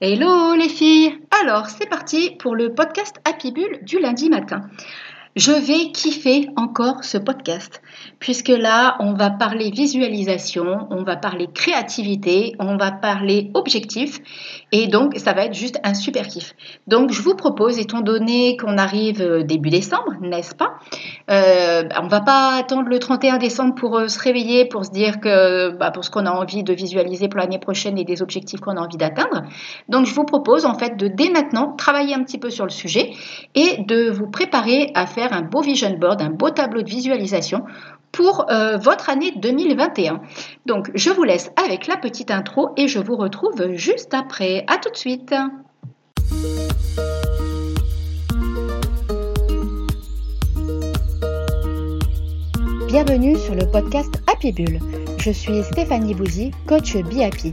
Hello les filles Alors c'est parti pour le podcast Happy Bull du lundi matin. Je vais kiffer encore ce podcast, puisque là, on va parler visualisation, on va parler créativité, on va parler objectif, et donc ça va être juste un super kiff. Donc je vous propose, étant donné qu'on arrive euh, début décembre, n'est-ce pas euh, On va pas attendre le 31 décembre pour euh, se réveiller, pour se dire que bah, pour ce qu'on a envie de visualiser pour l'année prochaine et des objectifs qu'on a envie d'atteindre. Donc je vous propose en fait de dès maintenant travailler un petit peu sur le sujet et de vous préparer à faire un beau vision board, un beau tableau de visualisation pour euh, votre année 2021. Donc, je vous laisse avec la petite intro et je vous retrouve juste après. À tout de suite. Bienvenue sur le podcast Happy Bull. Je suis Stéphanie Bouzy, coach Be Happy.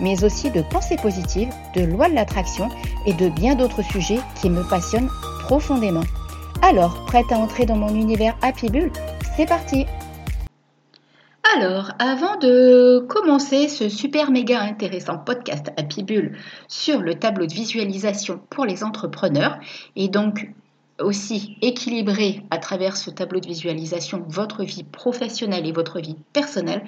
mais aussi de pensée positive, de loi de l'attraction et de bien d'autres sujets qui me passionnent profondément. Alors, prête à entrer dans mon univers Happy Bull C'est parti alors, avant de commencer ce super méga intéressant podcast Happy Bull sur le tableau de visualisation pour les entrepreneurs, et donc aussi équilibrer à travers ce tableau de visualisation votre vie professionnelle et votre vie personnelle,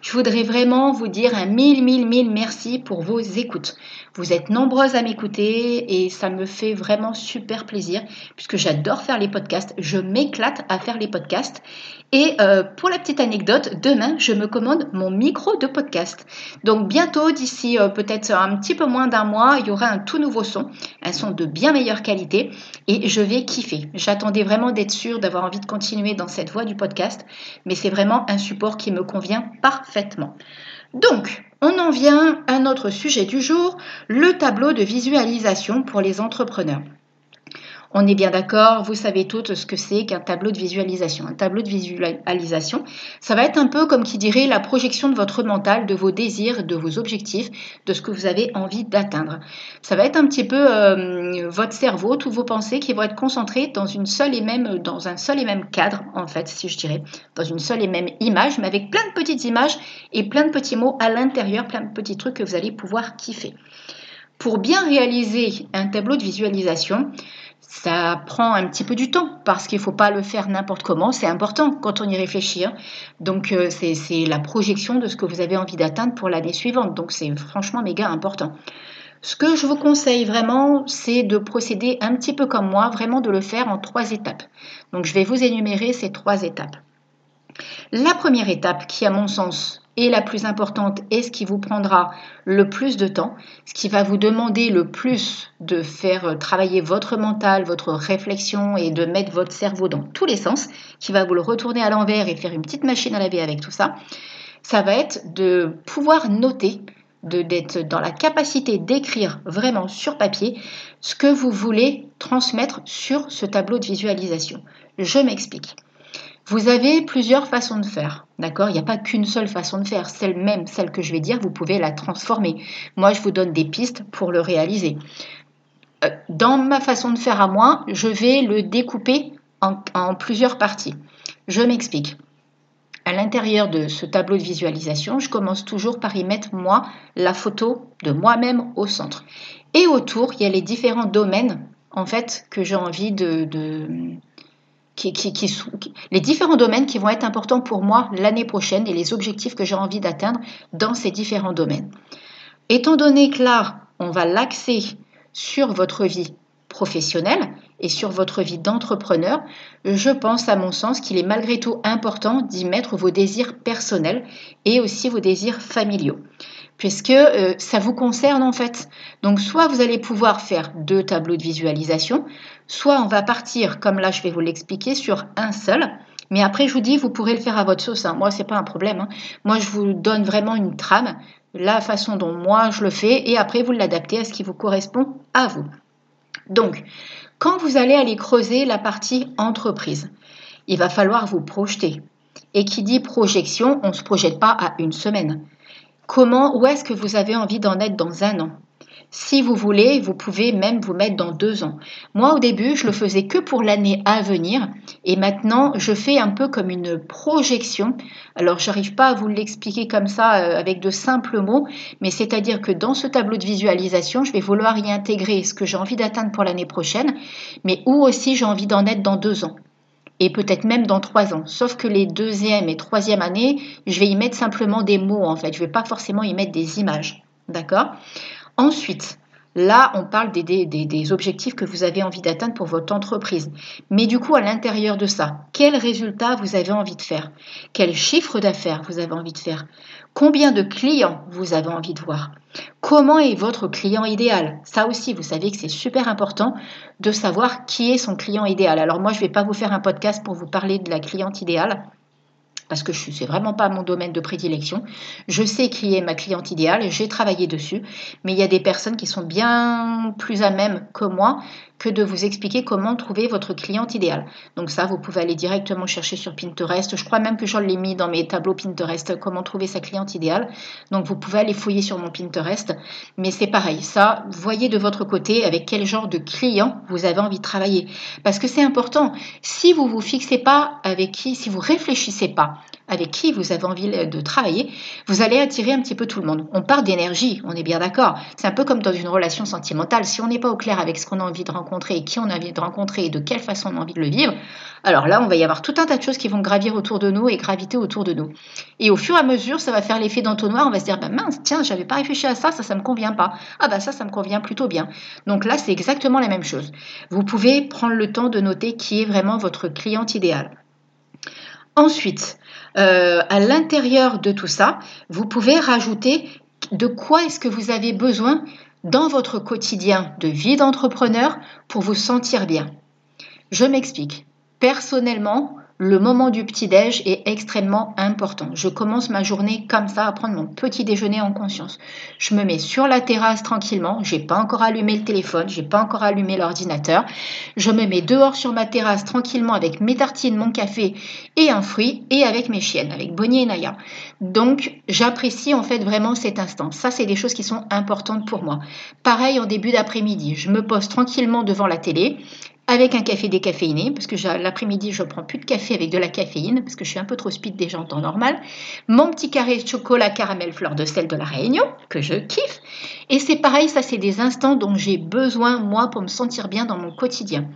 je voudrais vraiment vous dire un mille, mille, mille merci pour vos écoutes. Vous êtes nombreuses à m'écouter et ça me fait vraiment super plaisir puisque j'adore faire les podcasts. Je m'éclate à faire les podcasts. Et euh, pour la petite anecdote, demain, je me commande mon micro de podcast. Donc bientôt, d'ici euh, peut-être un petit peu moins d'un mois, il y aura un tout nouveau son, un son de bien meilleure qualité et je vais J'attendais vraiment d'être sûre d'avoir envie de continuer dans cette voie du podcast, mais c'est vraiment un support qui me convient parfaitement. Donc, on en vient à notre sujet du jour, le tableau de visualisation pour les entrepreneurs. On est bien d'accord, vous savez toutes ce que c'est qu'un tableau de visualisation. Un tableau de visualisation, ça va être un peu comme qui dirait la projection de votre mental, de vos désirs, de vos objectifs, de ce que vous avez envie d'atteindre. Ça va être un petit peu euh, votre cerveau, toutes vos pensées qui vont être concentrées dans une seule et même, dans un seul et même cadre, en fait, si je dirais, dans une seule et même image, mais avec plein de petites images et plein de petits mots à l'intérieur, plein de petits trucs que vous allez pouvoir kiffer. Pour bien réaliser un tableau de visualisation, ça prend un petit peu du temps parce qu'il ne faut pas le faire n'importe comment. C'est important quand on y réfléchit. Hein. Donc, euh, c'est la projection de ce que vous avez envie d'atteindre pour l'année suivante. Donc, c'est franchement méga important. Ce que je vous conseille vraiment, c'est de procéder un petit peu comme moi, vraiment de le faire en trois étapes. Donc, je vais vous énumérer ces trois étapes. La première étape, qui à mon sens et la plus importante est ce qui vous prendra le plus de temps, ce qui va vous demander le plus de faire euh, travailler votre mental, votre réflexion et de mettre votre cerveau dans tous les sens, qui va vous le retourner à l'envers et faire une petite machine à laver avec tout ça, ça va être de pouvoir noter, d'être dans la capacité d'écrire vraiment sur papier ce que vous voulez transmettre sur ce tableau de visualisation. Je m'explique. Vous avez plusieurs façons de faire, d'accord? Il n'y a pas qu'une seule façon de faire. Celle même, celle que je vais dire, vous pouvez la transformer. Moi, je vous donne des pistes pour le réaliser. Euh, dans ma façon de faire à moi, je vais le découper en, plusieurs parties. Je m'explique. À l'intérieur de ce tableau de visualisation, je commence toujours par y mettre moi la photo de moi-même au centre. Et autour, il y a les différents domaines en fait que j'ai envie de, les différents domaines qui vont être importants pour moi l'année prochaine et les objectifs que j'ai envie d'atteindre dans ces différents domaines. Étant donné que là, on va l'axer sur votre vie professionnelle et sur votre vie d'entrepreneur, je pense à mon sens qu'il est malgré tout important d'y mettre vos désirs personnels et aussi vos désirs familiaux puisque euh, ça vous concerne en fait. Donc soit vous allez pouvoir faire deux tableaux de visualisation, soit on va partir, comme là je vais vous l'expliquer, sur un seul. Mais après, je vous dis, vous pourrez le faire à votre sauce. Hein. Moi, c'est pas un problème. Hein. Moi, je vous donne vraiment une trame, la façon dont moi je le fais, et après, vous l'adaptez à ce qui vous correspond à vous. Donc, Quand vous allez aller creuser la partie entreprise, il va falloir vous projeter. Et qui dit projection, on ne se projette pas à une semaine. Comment, où est-ce que vous avez envie d'en être dans un an? Si vous voulez, vous pouvez même vous mettre dans deux ans. Moi, au début, je le faisais que pour l'année à venir et maintenant, je fais un peu comme une projection. Alors, j'arrive pas à vous l'expliquer comme ça euh, avec de simples mots, mais c'est-à-dire que dans ce tableau de visualisation, je vais vouloir y intégrer ce que j'ai envie d'atteindre pour l'année prochaine, mais où aussi j'ai envie d'en être dans deux ans et peut-être même dans trois ans. Sauf que les deuxième et troisième années, je vais y mettre simplement des mots en fait. Je ne vais pas forcément y mettre des images. D'accord? Ensuite, Là, on parle des, objectifs que vous avez envie d'atteindre pour votre entreprise. Mais du coup, à l'intérieur de ça, quel résultat vous avez envie de faire? Quel chiffre d'affaires vous avez envie de faire? Combien de clients vous avez envie de voir? Comment est votre client idéal? Ça aussi, vous savez que c'est super important de savoir qui est son client idéal. Alors moi, je ne vais pas vous faire un podcast pour vous parler de la cliente idéale parce que ce n'est vraiment pas mon domaine de prédilection. Je sais qui est ma cliente idéale, j'ai travaillé dessus, mais il y a des personnes qui sont bien plus à même que moi que de vous expliquer comment trouver votre cliente idéale. Donc ça, vous pouvez aller directement chercher sur Pinterest. Je crois même que j'en l'ai mis dans mes tableaux Pinterest, comment trouver sa cliente idéale. Donc vous pouvez aller fouiller sur mon Pinterest. Mais c'est pareil, ça, voyez de votre côté avec quel genre de client vous avez envie de travailler. Parce que c'est important. Si vous vous fixez pas avec qui, si vous réfléchissez pas avec qui vous avez envie de travailler, vous allez attirer un petit peu tout le monde. On part d'énergie, on est bien d'accord. C'est un peu comme dans une relation sentimentale. Si on n'est pas au clair avec ce qu'on a envie de rencontrer et qui on a envie de rencontrer et de quelle façon on a envie de le vivre, alors là, on va y avoir tout un tas de choses qui vont gravir autour de nous et graviter autour de nous. Et au fur et à mesure, ça va faire l'effet d'entonnoir. On va se dire, bah mince, tiens, j'avais pas réfléchi à ça, ça, ça me convient pas. Ah bah ça, ça me convient plutôt bien. Donc là, c'est exactement la même chose. Vous pouvez prendre le temps de noter qui est vraiment votre cliente idéale. Ensuite, euh, à l'intérieur de tout ça, vous pouvez rajouter de quoi est-ce que vous avez besoin dans votre quotidien de vie d'entrepreneur pour vous sentir bien. Je m'explique. Personnellement, le moment du petit-déj est extrêmement important. Je commence ma journée comme ça à prendre mon petit déjeuner en conscience. Je me mets sur la terrasse tranquillement, j'ai pas encore allumé le téléphone, j'ai pas encore allumé l'ordinateur. Je me mets dehors sur ma terrasse tranquillement avec mes tartines, mon café et un fruit et avec mes chiennes, avec Bonnie et Naya. Donc, j'apprécie en fait vraiment cet instant. Ça, c'est des choses qui sont importantes pour moi. Pareil en début d'après-midi, je me pose tranquillement devant la télé avec un café décaféiné, parce que l'après-midi, je prends plus de café avec de la caféine, parce que je suis un peu trop speed déjà en temps normal. Mon petit carré de chocolat caramel fleur de sel de la Réunion, que je kiffe. Et c'est pareil, ça, c'est des instants dont j'ai besoin, moi, pour me sentir bien dans mon quotidien.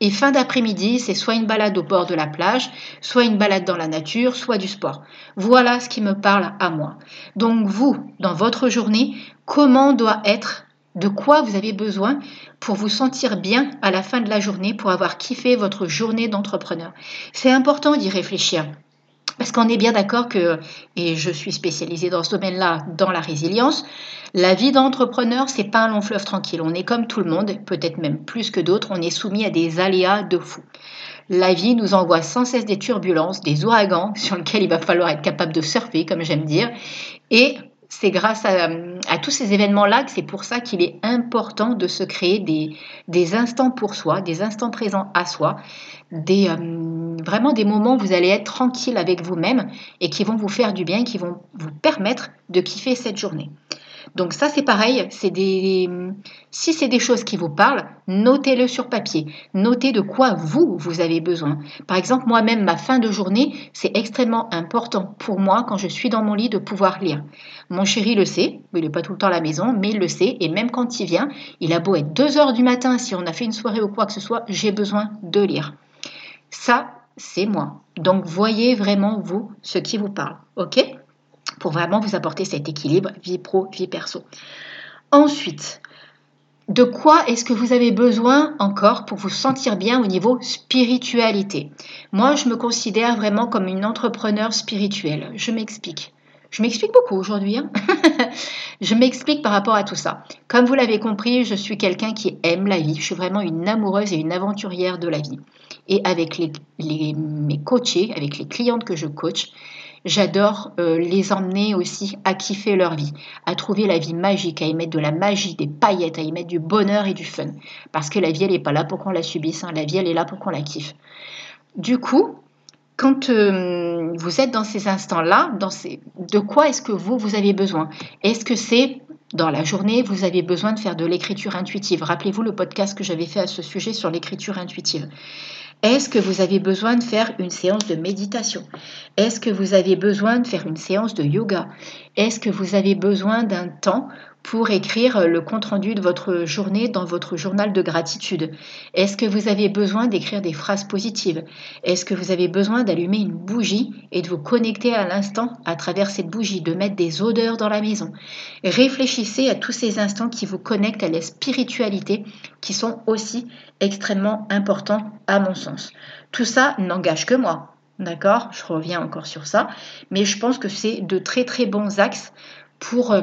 Et fin d'après-midi, c'est soit une balade au bord de la plage, soit une balade dans la nature, soit du sport. Voilà ce qui me parle à moi. Donc vous, dans votre journée, comment doit être de quoi vous avez besoin pour vous sentir bien à la fin de la journée, pour avoir kiffé votre journée d'entrepreneur. C'est important d'y réfléchir. Parce qu'on est bien d'accord que, et je suis spécialisée dans ce domaine-là, dans la résilience, la vie d'entrepreneur, c'est pas un long fleuve tranquille. On est comme tout le monde, peut-être même plus que d'autres, on est soumis à des aléas de fou. La vie nous envoie sans cesse des turbulences, des ouragans sur lesquels il va falloir être capable de surfer, comme j'aime dire. Et c'est grâce à, tous ces événements-là que c'est pour ça qu'il est important de se créer des, instants pour soi, des instants présents à soi, euh, vraiment des moments où vous allez être tranquille avec vous-même et qui vont vous faire du bien, qui vont vous permettre de kiffer cette journée. Donc ça c'est pareil, c'est des si c'est des choses qui vous parlent, notez-le sur papier. Notez de quoi vous vous avez besoin. Par exemple, moi-même ma fin de journée, c'est extrêmement important pour moi quand je suis dans mon lit de pouvoir lire. Mon chéri le sait, il n'est pas tout le temps à la maison, mais il le sait et même quand il vient, il a beau être 2 heures du matin si on a fait une soirée ou quoi que ce soit, j'ai besoin de lire. Ça, c'est moi. Donc voyez vraiment vous ce qui vous parle. OK? Pour vraiment vous apporter cet équilibre vie pro, vie perso. Ensuite, de quoi est-ce que vous avez besoin encore pour vous sentir bien au niveau spiritualité? Moi, je me considère vraiment comme une entrepreneur spirituelle. Je m'explique. Je m'explique beaucoup aujourd'hui. Hein. je m'explique par rapport à tout ça. Comme vous l'avez compris, je suis quelqu'un qui aime la vie. Je suis vraiment une amoureuse et une aventurière de la vie. Et avec mes coachés, avec les clientes que je coach, J'adore euh, les emmener aussi à kiffer leur vie, à trouver la vie magique, à y mettre de la magie, des paillettes, à y mettre du bonheur et du fun. Parce que la vie, elle n'est pas là pour qu'on la subisse, hein. la vie, elle est là pour qu'on la kiffe. Du coup, quand euh, vous êtes dans ces instants-là, de quoi est-ce que vous, vous avez besoin? Est-ce que c'est dans la journée, vous avez besoin de faire de l'écriture intuitive? Rappelez-vous le podcast que j'avais fait à ce sujet sur l'écriture intuitive. Est-ce que vous avez besoin de faire une séance de méditation? Est-ce que vous avez besoin de faire une séance de yoga? Est-ce que vous avez besoin d'un temps pour écrire le compte-rendu de votre journée dans votre journal de gratitude Est-ce que vous avez besoin d'écrire des phrases positives? Est-ce que vous avez besoin d'allumer une bougie et de vous connecter à l'instant à travers cette bougie, de mettre des odeurs dans la maison? Réfléchissez à tous ces instants qui vous connectent à la spiritualité qui sont aussi extrêmement importants à mon sens. Tout ça n'engage que moi. D'accord? Je reviens encore sur ça. Mais je pense que c'est de très très bons axes pour, euh,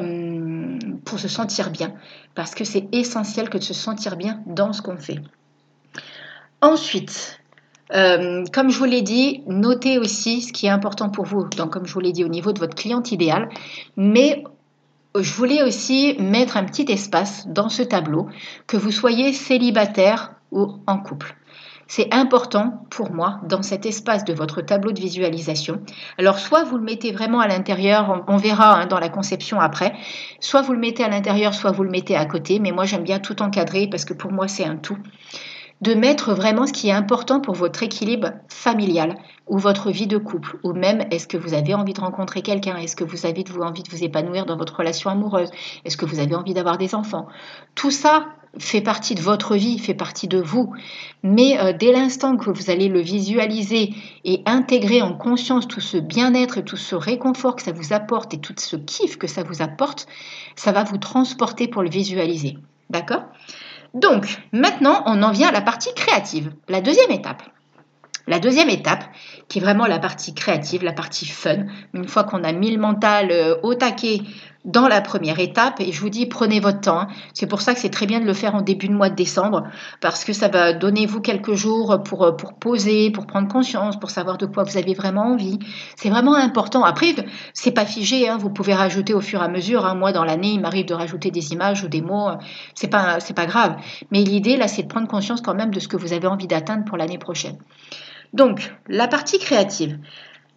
pour se sentir bien, parce que c'est essentiel que de se sentir bien dans ce qu'on fait. Ensuite, euh, comme je vous l'ai dit, notez aussi ce qui est important pour vous, donc comme je vous l'ai dit au niveau de votre cliente idéale, mais je voulais aussi mettre un petit espace dans ce tableau, que vous soyez célibataire ou en couple. C'est important pour moi dans cet espace de votre tableau de visualisation. Alors soit vous le mettez vraiment à l'intérieur, on, verra hein, dans la conception après, soit vous le mettez à l'intérieur, soit vous le mettez à côté, mais moi j'aime bien tout encadrer parce que pour moi c'est un tout de mettre vraiment ce qui est important pour votre équilibre familial ou votre vie de couple, ou même est-ce que vous avez envie de rencontrer quelqu'un, est-ce que vous avez envie de vous épanouir dans votre relation amoureuse, est-ce que vous avez envie d'avoir des enfants? Tout ça fait partie de votre vie, fait partie de vous. Mais euh, dès l'instant que vous allez le visualiser et intégrer en conscience tout ce bien-être et tout ce réconfort que ça vous apporte et tout ce kiff que ça vous apporte, ça va vous transporter pour le visualiser. D'accord? Donc, maintenant, on en vient à la partie créative, la deuxième étape. La deuxième étape, qui est vraiment la partie créative, la partie fun, une fois qu'on a mis le mental euh, au taquet dans la première étape, et je vous dis, prenez votre temps. C'est pour ça que c'est très bien de le faire en début de mois de décembre, parce que ça va donner vous quelques jours pour, euh, pour poser, pour prendre conscience, pour savoir de quoi vous avez vraiment envie. C'est vraiment important. Après, c'est pas figé, hein. vous pouvez rajouter au fur et à mesure. Hein. Moi, dans l'année, il m'arrive de rajouter des images ou des mots, c'est pas, c'est pas grave. Mais l'idée, là, c'est de prendre conscience quand même de ce que vous avez envie d'atteindre pour l'année prochaine. Donc, la partie créative.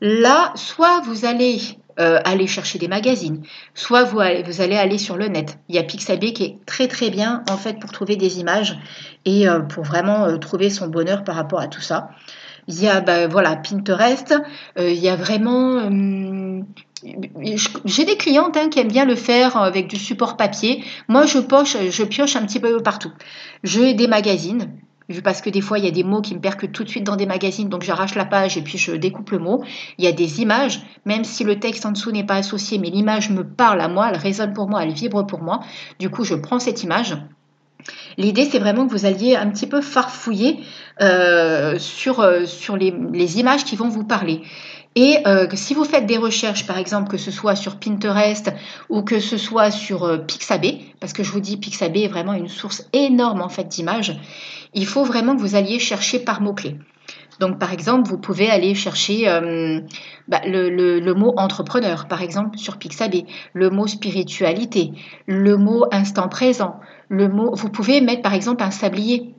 Là, soit vous allez euh, aller chercher des magazines, soit vous allez, allez, aller sur le net. Il y a Pixabay qui est très très bien en fait pour trouver des images et euh, pour vraiment euh, trouver son bonheur par rapport à tout ça. Il y a bah, voilà Pinterest, il y a vraiment j'ai des clientes hein, qui aiment bien le faire avec du support papier. Moi, je, poche, je pioche un petit peu partout. J'ai des magazines parce que des fois il y a des mots qui me percutent tout de suite dans des magazines, donc j'arrache la page et puis je découpe le mot. Il y a des images, même si le texte en dessous n'est pas associé, mais l'image me parle à moi, elle résonne pour moi, elle vibre pour moi. Du coup, je prends cette image. L'idée, c'est vraiment que vous alliez un petit peu farfouiller euh, sur, euh, les, images qui vont vous parler. Et euh, si vous faites des recherches, par exemple, que ce soit sur Pinterest ou que ce soit sur euh, Pixabay, parce que je vous dis Pixabay est vraiment une source énorme en fait d'images, il faut vraiment que vous alliez chercher par mots-clés. Donc, par exemple, vous pouvez aller chercher euh, bah, le, le, mot entrepreneur, par exemple, sur Pixabay, le mot spiritualité, le mot instant présent, le mot. Vous pouvez mettre, par exemple, un sablier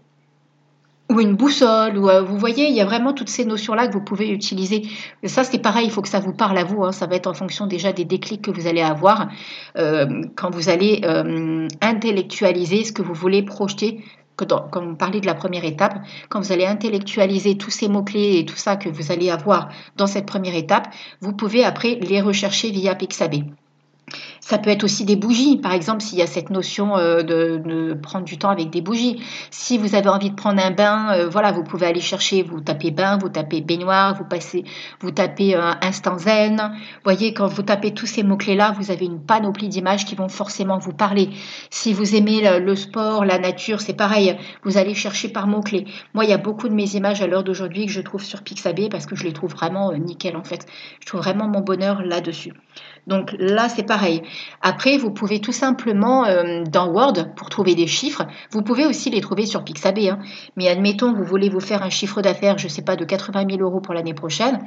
ou une boussole, ou euh, vous voyez, il y a vraiment toutes ces notions-là que vous pouvez utiliser. Ça, c'est pareil, il faut que ça vous parle à vous. Hein. Ça va être en fonction déjà des déclics que vous allez avoir euh, quand vous allez intellectualiser ce que vous voulez projeter comme on parlait de la première étape, quand vous allez intellectualiser tous ces mots-clés et tout ça que vous allez avoir dans cette première étape, vous pouvez après les rechercher via Pixabay. Ça peut être aussi des bougies, par exemple, s'il y a cette notion euh, de, prendre du temps avec des bougies. Si vous avez envie de prendre un bain, euh, voilà, vous pouvez aller chercher, vous tapez bain, vous tapez baignoire, vous passez, vous tapez euh, instant zen. Vous voyez, quand vous tapez tous ces mots-clés-là, vous avez une panoplie d'images qui vont forcément vous parler. Si vous aimez le, sport, la nature, c'est pareil, vous allez chercher par mots-clés. Moi, il y a beaucoup de mes images à l'heure d'aujourd'hui que je trouve sur Pixabay parce que je les trouve vraiment nickel en fait. Je trouve vraiment mon bonheur là-dessus. Donc là, c'est pareil. Après, vous pouvez tout simplement, euh, dans Word, pour trouver des chiffres, vous pouvez aussi les trouver sur Pixabay. Hein. Mais admettons, vous voulez vous faire un chiffre d'affaires, je ne sais pas, de 80 000 euros pour l'année prochaine.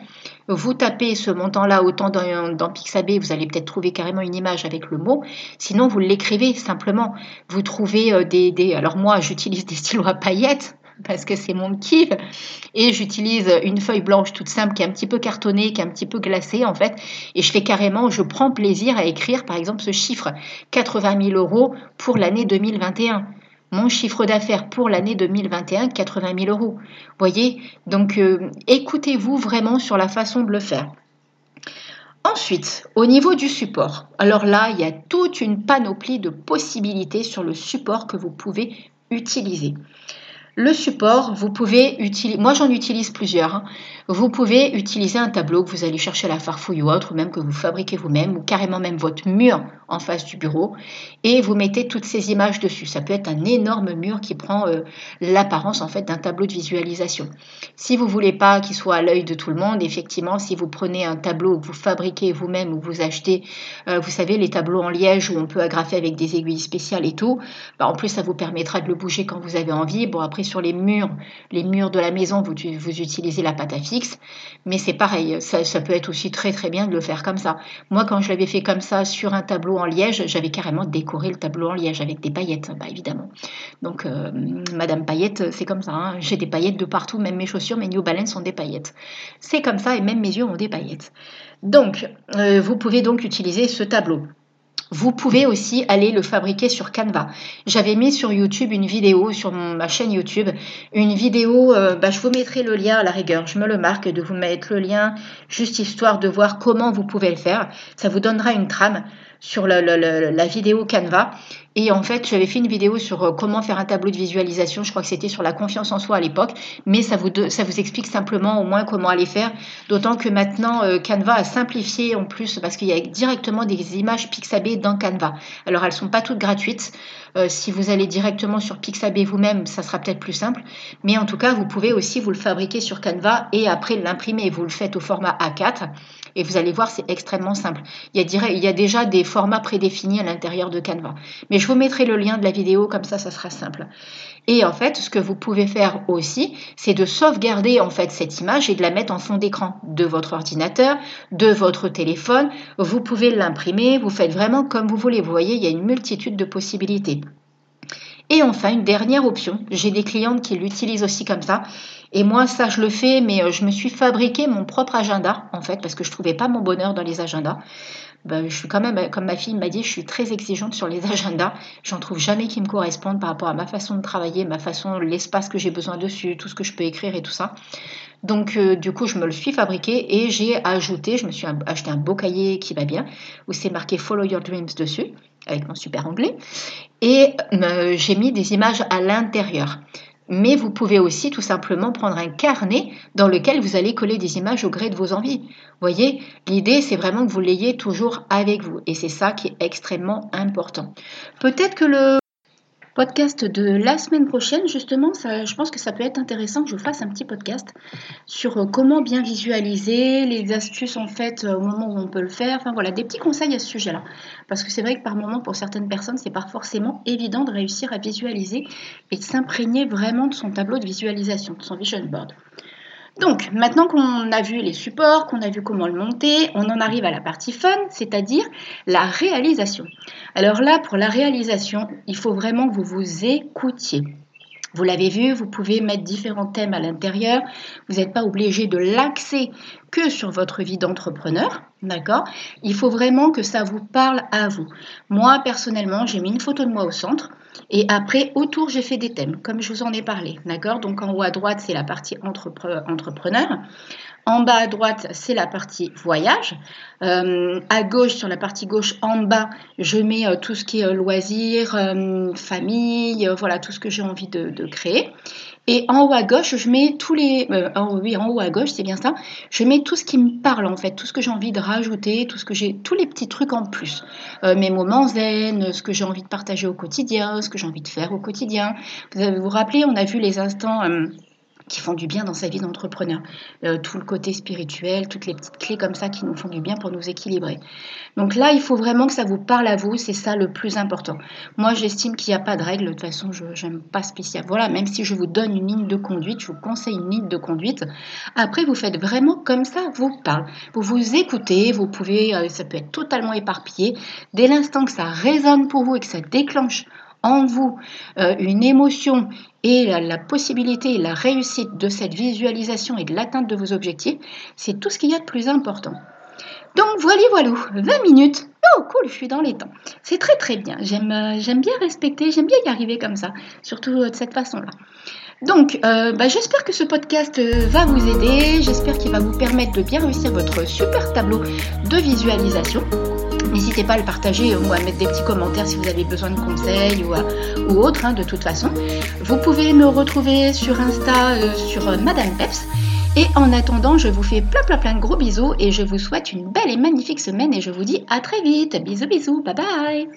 Vous tapez ce montant-là autant dans, Pixabay, vous allez peut-être trouver carrément une image avec le mot. Sinon, vous l'écrivez simplement. Vous trouvez euh, des, des... Alors moi, j'utilise des stylos à paillettes parce que c'est mon kiff. Et j'utilise une feuille blanche toute simple qui est un petit peu cartonnée, qui est un petit peu glacée en fait. Et je fais carrément, je prends plaisir à écrire par exemple ce chiffre 80 000 euros pour l'année 2021. Mon chiffre d'affaires pour l'année 2021, 80 000 euros. Voyez? Donc euh, écoutez-vous vraiment sur la façon de le faire. Ensuite, au niveau du support, alors là, il y a toute une panoplie de possibilités sur le support que vous pouvez utiliser. Le support, vous pouvez utiliser, moi j'en utilise plusieurs. Hein. Vous pouvez utiliser un tableau que vous allez chercher à la farfouille ou autre, ou même que vous fabriquez vous-même, ou carrément même votre mur en face du bureau, et vous mettez toutes ces images dessus. Ça peut être un énorme mur qui prend euh, l'apparence en fait d'un tableau de visualisation. Si vous voulez pas qu'il soit à l'œil de tout le monde, effectivement, si vous prenez un tableau que vous fabriquez vous-même ou vous achetez, euh, vous savez les tableaux en liège où on peut agrafer avec des aiguilles spéciales et tout, bah, en plus ça vous permettra de le bouger quand vous avez envie. Bon après sur les murs, les murs de la maison, vous, utilisez la pâte à fixe. Mais c'est pareil, ça, peut être aussi très très bien de le faire comme ça. Moi, quand je l'avais fait comme ça sur un tableau en liège, j'avais carrément décoré le tableau en liège avec des paillettes, bah, évidemment. Donc, euh, Madame Paillette, c'est comme ça. Hein. J'ai des paillettes de partout, même mes chaussures, mes New Balance sont des paillettes. C'est comme ça, et même mes yeux ont des paillettes. Donc, euh, vous pouvez donc utiliser ce tableau. Vous pouvez aussi aller le fabriquer sur Canva. J'avais mis sur YouTube une vidéo, sur ma chaîne YouTube, une vidéo, euh, bah, je vous mettrai le lien à la rigueur, je me le marque de vous mettre le lien, juste histoire de voir comment vous pouvez le faire. Ça vous donnera une trame sur la, vidéo Canva. Et en fait, j'avais fait une vidéo sur euh, comment faire un tableau de visualisation. Je crois que c'était sur la confiance en soi à l'époque. Mais ça vous, explique simplement au moins comment aller faire. D'autant que maintenant, euh, Canva a simplifié en plus parce qu'il y a directement des images Pixabay dans Canva. Alors, elles sont pas toutes gratuites. Euh, si vous allez directement sur Pixabay vous-même, ça sera peut-être plus simple. Mais en tout cas, vous pouvez aussi vous le fabriquer sur Canva et après l'imprimer. Vous le faites au format A4 et vous allez voir, c'est extrêmement simple. Il y, a, il y a déjà des formats prédéfinis à l'intérieur de Canva. Mais je vous mettrai le lien de la vidéo, comme ça, ça sera simple. Et en fait, ce que vous pouvez faire aussi, c'est de sauvegarder en fait cette image et de la mettre en fond d'écran de votre ordinateur, de votre téléphone. Vous pouvez l'imprimer, vous faites vraiment comme vous voulez. Vous voyez, il y a une multitude de possibilités. Et enfin, une dernière option, j'ai des clientes qui l'utilisent aussi comme ça. Et moi, ça, je le fais, mais euh, je me suis fabriqué mon propre agenda, en fait, parce que je ne trouvais pas mon bonheur dans les agendas. Ben, je suis quand même, comme ma fille m'a dit, je suis très exigeante sur les agendas. J'en trouve jamais qui me correspondent par rapport à ma façon de travailler, ma façon, l'espace que j'ai besoin dessus, tout ce que je peux écrire et tout ça. Donc, euh, du coup, je me le suis fabriqué et j'ai ajouté, je me suis acheté un beau cahier qui va bien, où c'est marqué Follow Your Dreams dessus, avec mon super anglais. Et euh, j'ai mis des images à l'intérieur. Mais vous pouvez aussi tout simplement prendre un carnet dans lequel vous allez coller des images au gré de vos envies. Voyez, l'idée c'est vraiment que vous l'ayez toujours avec vous et c'est ça qui est extrêmement important. Peut-être que le podcast de la semaine prochaine, justement, ça, je pense que ça peut être intéressant que je fasse un petit podcast sur euh, comment bien visualiser, les astuces en fait euh, au moment où on peut le faire. Enfin voilà, des petits conseils à ce sujet-là. Parce que c'est vrai que par moment, pour certaines personnes, c'est pas forcément évident de réussir à visualiser et de s'imprégner vraiment de son tableau de visualisation, de son vision board. Donc, maintenant qu'on a vu les supports, qu'on a vu comment le monter, on en arrive à la partie fun, c'est-à-dire la réalisation. Alors là, pour la réalisation, il faut vraiment que vous vous écoutiez. Vous l'avez vu, vous pouvez mettre différents thèmes à l'intérieur. Vous n'êtes pas obligé de l'axer que sur votre vie d'entrepreneur, d'accord? Il faut vraiment que ça vous parle à vous. Moi, personnellement, j'ai mis une photo de moi au centre. Et après, autour, j'ai fait des thèmes, comme je vous en ai parlé. D'accord? Donc en haut à droite, c'est la partie entrepreneur. En bas à droite, c'est la partie voyage. Euh, à gauche, sur la partie gauche, en bas, je mets euh, tout ce qui est euh, loisirs, famille, voilà, tout ce que j'ai envie de, de, créer. Et en haut à gauche, je mets tous les... oui, en haut à gauche, c'est bien ça. Je mets tout ce qui me parle, en fait, tout ce que j'ai envie de rajouter, tout ce que j'ai... Tous les petits trucs en plus. mes moments zen, ce que j'ai envie de partager au quotidien, ce que j'ai envie de faire au quotidien. Vous vous rappelez, on a vu les instants qui font du bien dans sa vie d'entrepreneur. Euh, tout le côté spirituel, toutes les petites clés comme ça qui nous font du bien pour nous équilibrer. Donc là, il faut vraiment que ça vous parle à vous, c'est ça le plus important. Moi, j'estime qu'il n'y a pas de règle, de toute façon, je n'aime pas spécial. Voilà, même si je vous donne une ligne de conduite, je vous conseille une ligne de conduite. Après, vous faites vraiment comme ça vous parle. Vous vous écoutez, vous pouvez, euh, ça peut être totalement éparpillé. Dès l'instant que ça résonne pour vous et que ça déclenche en vous euh, une émotion et la, possibilité la réussite de cette visualisation et de l'atteinte de vos objectifs, c'est tout ce qu'il y a de plus important. Donc voilà, voilà, 20 minutes. Oh cool, je suis dans les temps. C'est très très bien. J'aime euh, bien respecter, j'aime bien y arriver comme ça, surtout euh, de cette façon-là. Donc, bah, j'espère que ce podcast va vous aider. J'espère qu'il va vous permettre de bien réussir votre super tableau de visualisation. N'hésitez pas à le partager ou à mettre des petits commentaires si vous avez besoin de conseils ou, autre, hein, de toute façon. Vous pouvez me retrouver sur Insta euh, sur euh, Madame Peps. Et en attendant, je vous fais plein plein plein de gros bisous et je vous souhaite une belle et magnifique semaine et je vous dis à très vite. Bisous bisous, bye bye